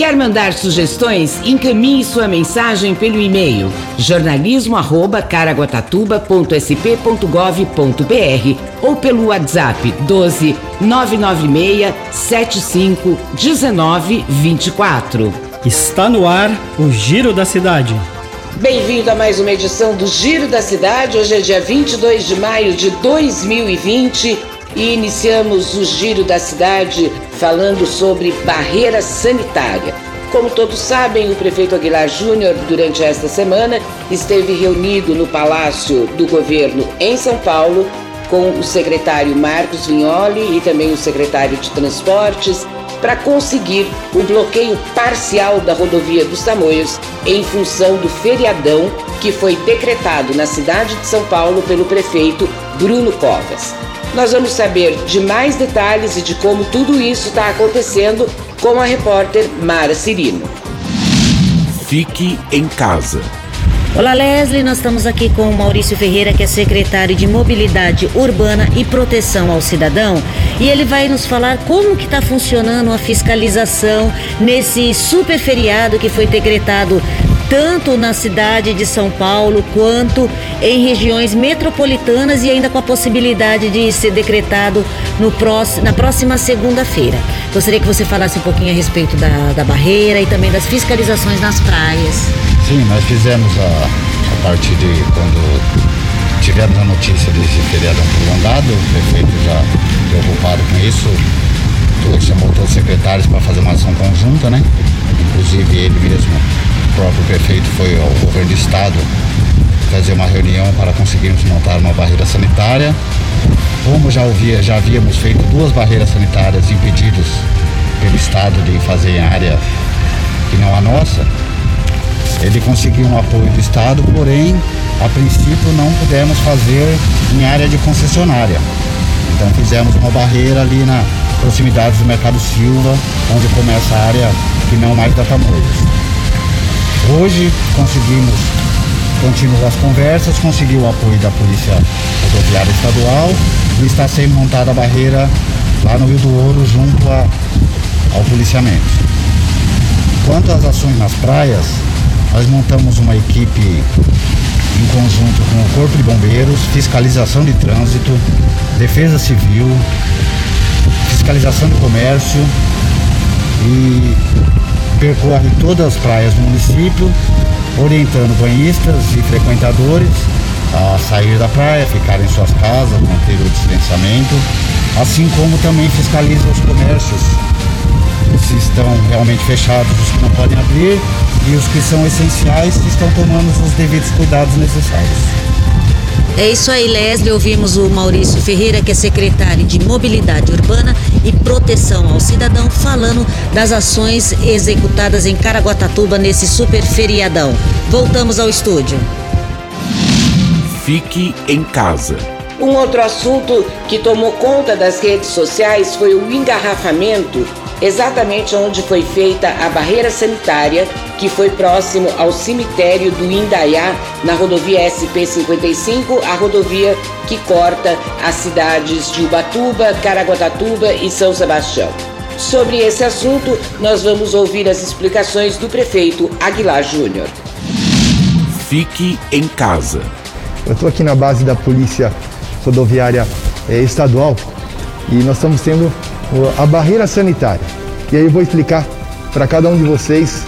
Quer mandar sugestões? Encaminhe sua mensagem pelo e-mail jornalismo@caraguatatuba.sp.gov.br ou pelo WhatsApp 12 996 75 19 24. Está no ar o Giro da Cidade. Bem-vindo a mais uma edição do Giro da Cidade. Hoje é dia 22 de maio de 2020 e iniciamos o Giro da Cidade falando sobre barreira sanitária. Como todos sabem, o prefeito Aguilar Júnior, durante esta semana, esteve reunido no Palácio do Governo em São Paulo com o secretário Marcos Vignoli e também o secretário de Transportes para conseguir o bloqueio parcial da rodovia dos Tamoios em função do feriadão que foi decretado na cidade de São Paulo pelo prefeito Bruno Covas. Nós vamos saber de mais detalhes e de como tudo isso está acontecendo com a repórter Mara Cirino. Fique em casa. Olá, Leslie. Nós estamos aqui com o Maurício Ferreira, que é secretário de Mobilidade Urbana e Proteção ao Cidadão, e ele vai nos falar como que está funcionando a fiscalização nesse super feriado que foi decretado tanto na cidade de São Paulo quanto em regiões metropolitanas e ainda com a possibilidade de ser decretado no próximo, na próxima segunda-feira. Gostaria que você falasse um pouquinho a respeito da, da barreira e também das fiscalizações nas praias. Sim, nós fizemos a, a partir de quando tivemos a notícia desse feriadão prolongado, o prefeito já preocupado com isso, chamou todos os secretários para fazer uma ação conjunta, né? Inclusive ele mesmo próprio prefeito foi ao governo do estado fazer uma reunião para conseguirmos montar uma barreira sanitária. Como já, ouvia, já havíamos feito duas barreiras sanitárias impedidos pelo estado de fazer em área que não a nossa, ele conseguiu um apoio do estado, porém, a princípio não pudemos fazer em área de concessionária. Então fizemos uma barreira ali na proximidade do Mercado Silva, onde começa a área que não mais da Tamoios. Hoje conseguimos continuar as conversas, conseguiu o apoio da Polícia Rodoviária Estadual e está sendo montada a barreira lá no Rio do Ouro junto a, ao policiamento. Quanto às ações nas praias, nós montamos uma equipe em conjunto com o Corpo de Bombeiros, fiscalização de trânsito, defesa civil, fiscalização de comércio e percorre todas as praias do município, orientando banhistas e frequentadores a sair da praia, ficar em suas casas, manter o distanciamento, assim como também fiscaliza os comércios, se estão realmente fechados, os que não podem abrir e os que são essenciais, se estão tomando os devidos cuidados necessários. É isso aí, Leslie. Ouvimos o Maurício Ferreira, que é secretário de Mobilidade Urbana e Proteção ao Cidadão, falando das ações executadas em Caraguatatuba nesse super feriadão. Voltamos ao estúdio. Fique em casa. Um outro assunto que tomou conta das redes sociais foi o engarrafamento exatamente onde foi feita a barreira sanitária, que foi próximo ao cemitério do Indaiá, na rodovia SP-55, a rodovia que corta as cidades de Ubatuba, Caraguatatuba e São Sebastião. Sobre esse assunto, nós vamos ouvir as explicações do prefeito Aguilar Júnior. Fique em casa. Eu estou aqui na base da Polícia Rodoviária eh, Estadual e nós estamos tendo a barreira sanitária. E aí eu vou explicar para cada um de vocês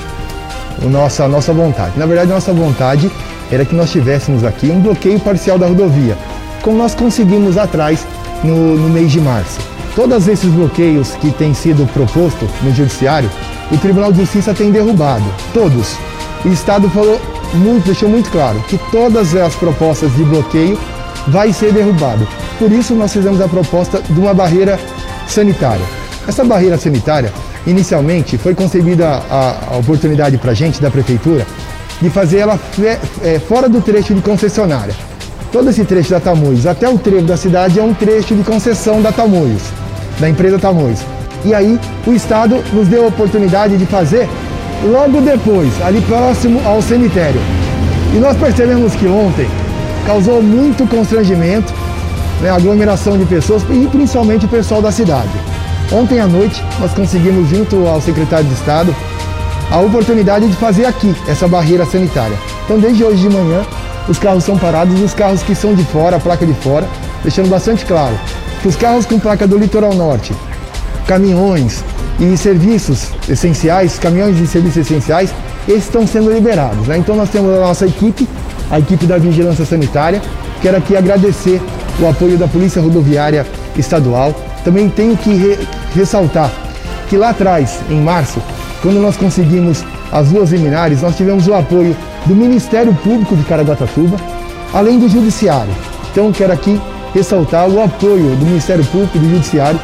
a nossa, a nossa vontade. Na verdade, a nossa vontade era que nós tivéssemos aqui um bloqueio parcial da rodovia, como nós conseguimos atrás no, no mês de março. Todos esses bloqueios que têm sido propostos no Judiciário, o Tribunal de Justiça tem derrubado. Todos. O Estado falou muito, deixou muito claro que todas as propostas de bloqueio vai ser derrubado. Por isso nós fizemos a proposta de uma barreira sanitária. Essa barreira sanitária, inicialmente, foi concebida a, a oportunidade para a gente, da Prefeitura, de fazer ela é, fora do trecho de concessionária. todo esse trecho da Tamoios até o trevo da cidade é um trecho de concessão da Tamoios, da empresa Tamoios. E aí o Estado nos deu a oportunidade de fazer logo depois, ali próximo ao cemitério. E nós percebemos que ontem causou muito constrangimento, né, aglomeração de pessoas e principalmente o pessoal da cidade. Ontem à noite nós conseguimos, junto ao secretário de Estado, a oportunidade de fazer aqui essa barreira sanitária. Então, desde hoje de manhã, os carros são parados e os carros que são de fora, a placa de fora, deixando bastante claro que os carros com placa do litoral norte, caminhões e serviços essenciais, caminhões e serviços essenciais, esses estão sendo liberados. Né? Então nós temos a nossa equipe, a equipe da Vigilância Sanitária. Quero aqui agradecer o apoio da Polícia Rodoviária Estadual. Também tenho que re ressaltar que lá atrás, em março, quando nós conseguimos as duas liminares, nós tivemos o apoio do Ministério Público de Caraguatatuba, além do Judiciário. Então quero aqui ressaltar o apoio do Ministério Público, do Judiciário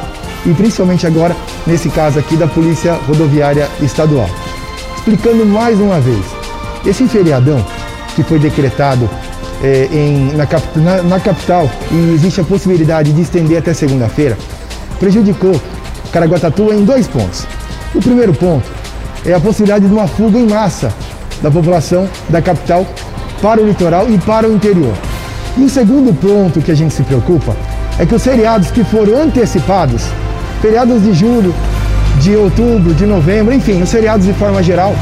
e principalmente agora, nesse caso aqui, da Polícia Rodoviária Estadual. Explicando mais uma vez, esse feriadão que foi decretado é, em, na, na, na, capital e existe a possibilidade de estender até segunda-feira, prejudicou Caraguatatuba em dois pontos. O primeiro ponto é a possibilidade de uma fuga em massa da população da capital para o litoral e para o interior. E o segundo ponto que a gente se preocupa é que os feriados que foram antecipados, feriados de julho, de outubro, de novembro, enfim, os feriados de forma geral,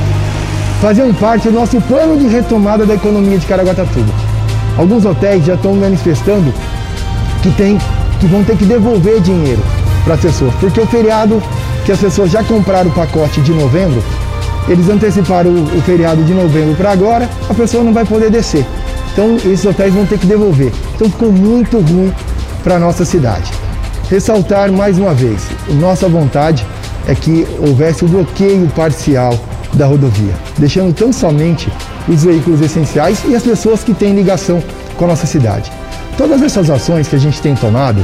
faziam parte do nosso plano de retomada da economia de Caraguatatuba. Alguns hotéis já estão manifestando que, tem, que vão ter que devolver dinheiro para as pessoas, porque o feriado que as pessoas já compraram o pacote de novembro eles anteciparam o, o feriado de novembro para agora, a pessoa não vai poder descer. Então esses hotéis vão ter que devolver. Então ficou muito ruim para a nossa cidade. Ressaltar mais uma vez, nossa vontade é que houvesse o bloqueio parcial da rodovia, deixando tão somente os veículos essenciais e as pessoas que têm ligação com a nossa cidade. Todas essas ações que a gente tem tomado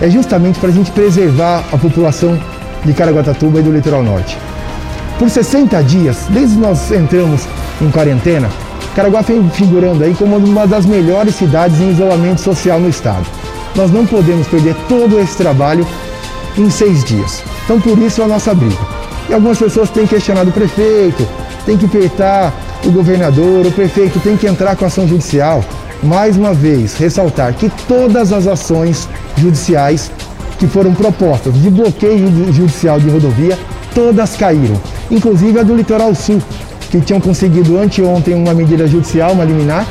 é justamente para a gente preservar a população de Caraguatatuba e do litoral norte. Por 60 dias, desde que nós entramos em quarentena, Caraguá vem figurando aí como uma das melhores cidades em isolamento social no estado. Nós não podemos perder todo esse trabalho em seis dias. Então por isso a nossa briga. E algumas pessoas têm questionado o prefeito, tem que apertar o governador, o prefeito tem que entrar com ação judicial. Mais uma vez, ressaltar que todas as ações judiciais que foram propostas de bloqueio judicial de rodovia, todas caíram inclusive a do Litoral Sul, que tinham conseguido anteontem uma medida judicial, uma liminar,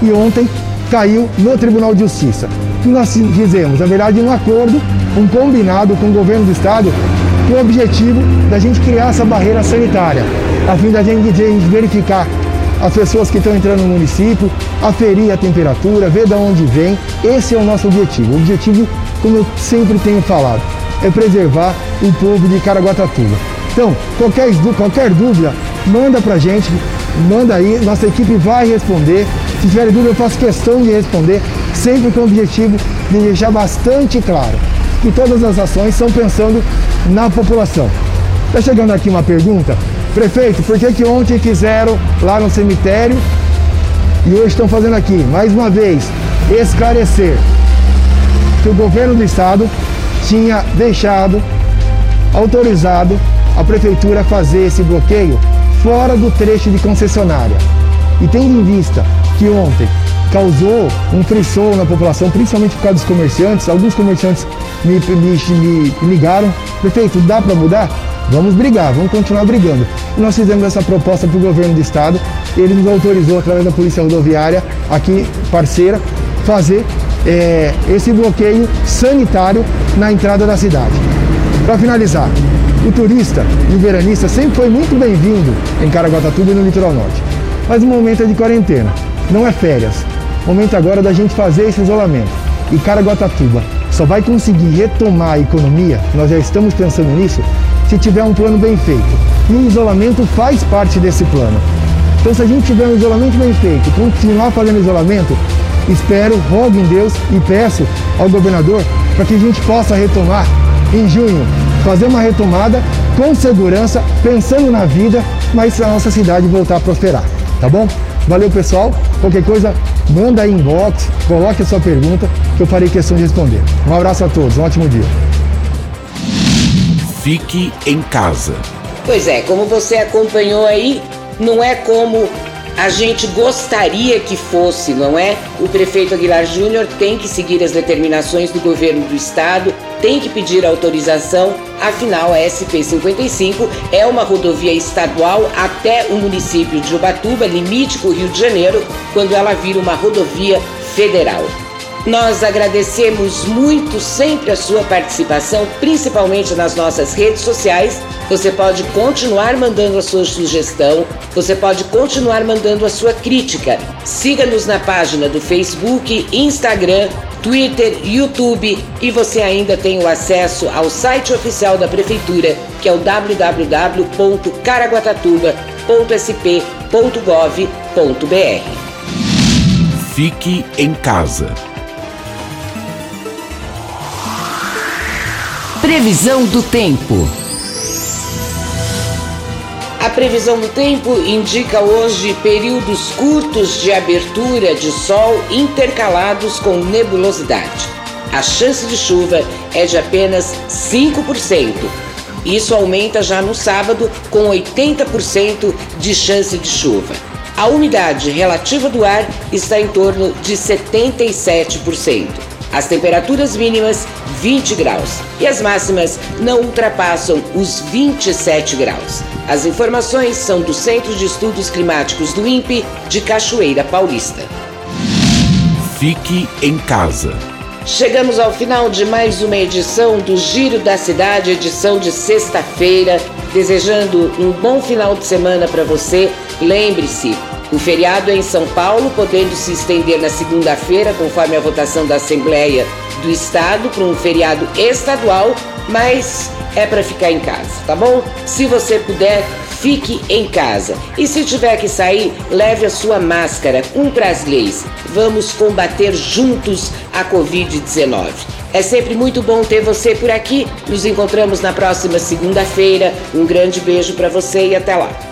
e ontem caiu no Tribunal de Justiça. Que nós fizemos? Na verdade, um acordo, um combinado com o governo do estado, com o objetivo da gente criar essa barreira sanitária, a fim da gente, verificar as pessoas que estão entrando no município, aferir a temperatura, ver de onde vem. Esse é o nosso objetivo. O objetivo, como eu sempre tenho falado, é preservar o povo de Caraguatatuba. Então, qualquer, qualquer dúvida, manda pra gente, manda aí, nossa equipe vai responder. Se tiver dúvida, eu faço questão de responder, sempre com o objetivo de deixar bastante claro que todas as ações são pensando na população. Está chegando aqui uma pergunta. Prefeito, por que, que ontem fizeram lá no cemitério e hoje estão fazendo aqui? Mais uma vez, esclarecer que o governo do estado tinha deixado autorizado a prefeitura fazer esse bloqueio fora do trecho de concessionária. E tendo em vista que ontem causou um frisson na população, principalmente por causa dos comerciantes, alguns comerciantes me, me, me ligaram, prefeito, dá para mudar? Vamos brigar, vamos continuar brigando. E nós fizemos essa proposta para o governo do estado, ele nos autorizou, através da Polícia Rodoviária, aqui parceira, fazer é, esse bloqueio sanitário na entrada da cidade. Para finalizar, o turista e o veranista sempre foi muito bem-vindo em Caraguatatuba e no litoral norte. Mas o momento é de quarentena, não é férias. Momento agora da gente fazer esse isolamento. E Caraguatatuba só vai conseguir retomar a economia, nós já estamos pensando nisso, se tiver um plano bem feito. E o isolamento faz parte desse plano. Então se a gente tiver um isolamento bem feito, continuar fazendo isolamento, espero, rogo em Deus e peço ao governador para que a gente possa retomar em junho fazer uma retomada com segurança, pensando na vida, mas a nossa cidade voltar a prosperar. Tá bom? Valeu, pessoal. Qualquer coisa, manda aí inbox, coloque a sua pergunta que eu farei questão de responder. Um abraço a todos, um ótimo dia. Fique em casa. Pois é, como você acompanhou aí, não é como a gente gostaria que fosse, não é? O prefeito Aguilar Júnior tem que seguir as determinações do governo do estado, tem que pedir autorização, afinal a SP-55 é uma rodovia estadual até o município de Ubatuba, limite com o Rio de Janeiro, quando ela vira uma rodovia federal. Nós agradecemos muito sempre a sua participação, principalmente nas nossas redes sociais. Você pode continuar mandando a sua sugestão, você pode continuar mandando a sua crítica. Siga-nos na página do Facebook, Instagram, Twitter, YouTube e você ainda tem o acesso ao site oficial da Prefeitura, que é o www.caraguatatuba.sp.gov.br. Fique em casa. Previsão do tempo. A previsão do tempo indica hoje períodos curtos de abertura de sol intercalados com nebulosidade. A chance de chuva é de apenas 5%. Isso aumenta já no sábado, com 80% de chance de chuva. A umidade relativa do ar está em torno de 77%. As temperaturas mínimas 20 graus e as máximas não ultrapassam os 27 graus. As informações são do Centro de Estudos Climáticos do INPE de Cachoeira Paulista. Fique em casa. Chegamos ao final de mais uma edição do Giro da Cidade, edição de sexta-feira. Desejando um bom final de semana para você. Lembre-se, o feriado é em São Paulo, podendo se estender na segunda-feira, conforme a votação da Assembleia do Estado, para um feriado estadual, mas é para ficar em casa, tá bom? Se você puder, fique em casa. E se tiver que sair, leve a sua máscara, cumpra as leis. Vamos combater juntos a Covid-19. É sempre muito bom ter você por aqui. Nos encontramos na próxima segunda-feira. Um grande beijo para você e até lá.